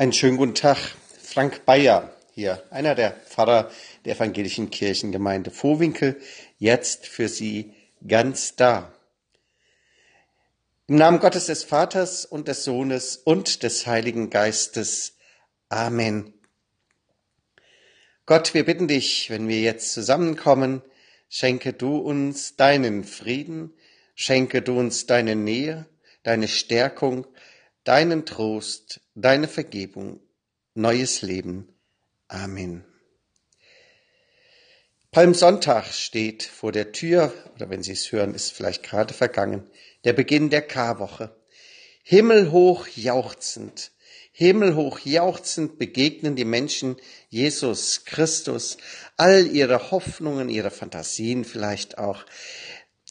Einen schönen guten Tag. Frank Bayer hier, einer der Pfarrer der evangelischen Kirchengemeinde Vohwinkel, jetzt für Sie ganz da. Im Namen Gottes des Vaters und des Sohnes und des Heiligen Geistes. Amen. Gott, wir bitten dich, wenn wir jetzt zusammenkommen, schenke du uns deinen Frieden, schenke du uns deine Nähe, deine Stärkung, deinen Trost, deine Vergebung, neues Leben. Amen. Palmsonntag steht vor der Tür, oder wenn Sie es hören, ist vielleicht gerade vergangen, der Beginn der Karwoche. Himmelhoch jauchzend, himmelhoch jauchzend begegnen die Menschen Jesus Christus, all ihre Hoffnungen, ihre Fantasien vielleicht auch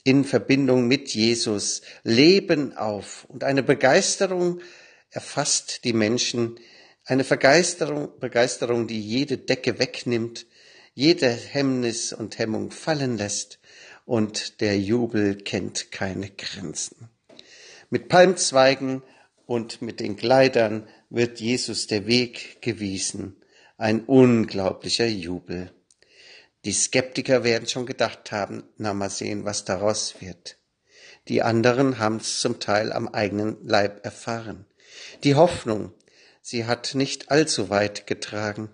in Verbindung mit Jesus leben auf und eine Begeisterung erfasst die Menschen, eine Begeisterung, Begeisterung, die jede Decke wegnimmt, jede Hemmnis und Hemmung fallen lässt und der Jubel kennt keine Grenzen. Mit Palmzweigen und mit den Kleidern wird Jesus der Weg gewiesen, ein unglaublicher Jubel. Die Skeptiker werden schon gedacht haben, na mal sehen, was daraus wird. Die anderen haben es zum Teil am eigenen Leib erfahren. Die Hoffnung, sie hat nicht allzu weit getragen.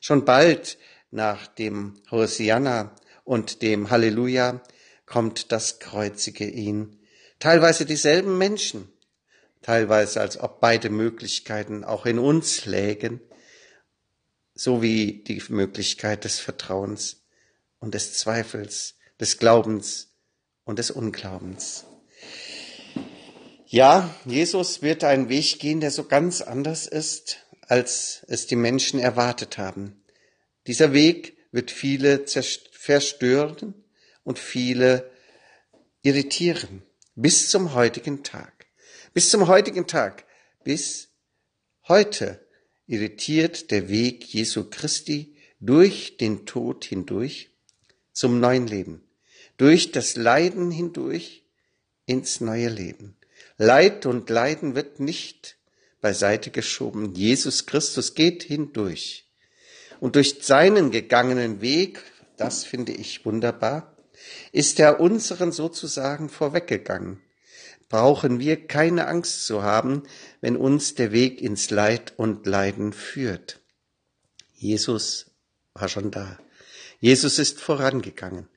Schon bald nach dem Hosianna und dem Halleluja kommt das Kreuzige ihn. Teilweise dieselben Menschen, teilweise als ob beide Möglichkeiten auch in uns lägen, so wie die Möglichkeit des Vertrauens und des Zweifels, des Glaubens und des Unglaubens. Ja, Jesus wird einen Weg gehen, der so ganz anders ist, als es die Menschen erwartet haben. Dieser Weg wird viele verstören und viele irritieren bis zum heutigen Tag. Bis zum heutigen Tag, bis heute irritiert der Weg Jesu Christi durch den Tod hindurch zum neuen Leben, durch das Leiden hindurch ins neue Leben. Leid und Leiden wird nicht beiseite geschoben. Jesus Christus geht hindurch. Und durch seinen gegangenen Weg, das finde ich wunderbar, ist er unseren sozusagen vorweggegangen. Brauchen wir keine Angst zu haben, wenn uns der Weg ins Leid und Leiden führt. Jesus war schon da. Jesus ist vorangegangen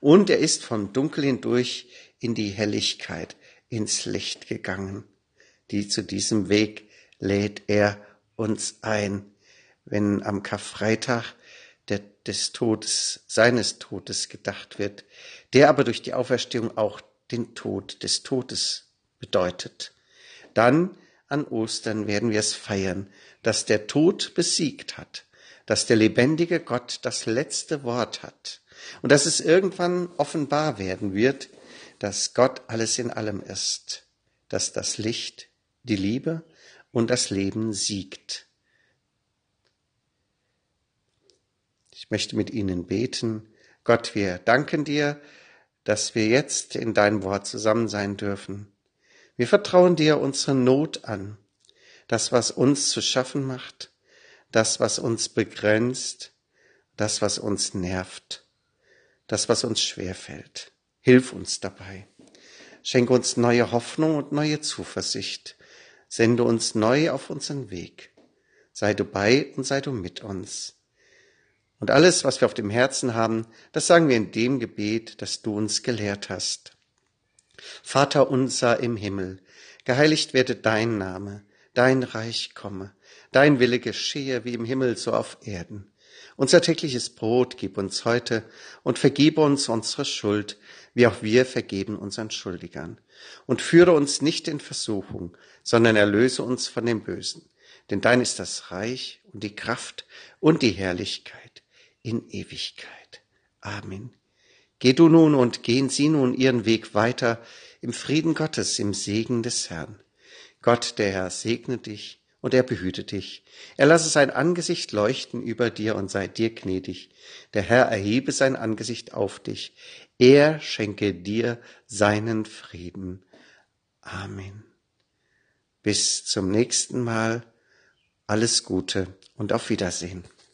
und er ist vom Dunkel hindurch in die Helligkeit, ins Licht gegangen. Die zu diesem Weg lädt er uns ein, wenn am Karfreitag der, des Todes, seines Todes gedacht wird, der aber durch die Auferstehung auch den Tod des Todes bedeutet. Dann an Ostern werden wir es feiern, dass der Tod besiegt hat dass der lebendige Gott das letzte Wort hat und dass es irgendwann offenbar werden wird, dass Gott alles in allem ist, dass das Licht, die Liebe und das Leben siegt. Ich möchte mit Ihnen beten. Gott, wir danken dir, dass wir jetzt in deinem Wort zusammen sein dürfen. Wir vertrauen dir unsere Not an, das, was uns zu schaffen macht, das, was uns begrenzt, das, was uns nervt, das, was uns schwerfällt. Hilf uns dabei. Schenke uns neue Hoffnung und neue Zuversicht. Sende uns neu auf unseren Weg. Sei du bei und sei du mit uns. Und alles, was wir auf dem Herzen haben, das sagen wir in dem Gebet, das du uns gelehrt hast. Vater unser im Himmel, geheiligt werde dein Name, dein Reich komme, dein Wille geschehe wie im Himmel so auf Erden. Unser tägliches Brot gib uns heute und vergib uns unsere Schuld, wie auch wir vergeben unseren Schuldigern. Und führe uns nicht in Versuchung, sondern erlöse uns von dem Bösen. Denn dein ist das Reich und die Kraft und die Herrlichkeit in Ewigkeit. Amen. Geh du nun und gehen Sie nun Ihren Weg weiter im Frieden Gottes, im Segen des Herrn. Gott, der Herr, segne dich und er behüte dich. Er lasse sein Angesicht leuchten über dir und sei dir gnädig. Der Herr erhebe sein Angesicht auf dich. Er schenke dir seinen Frieden. Amen. Bis zum nächsten Mal Alles Gute und auf Wiedersehen.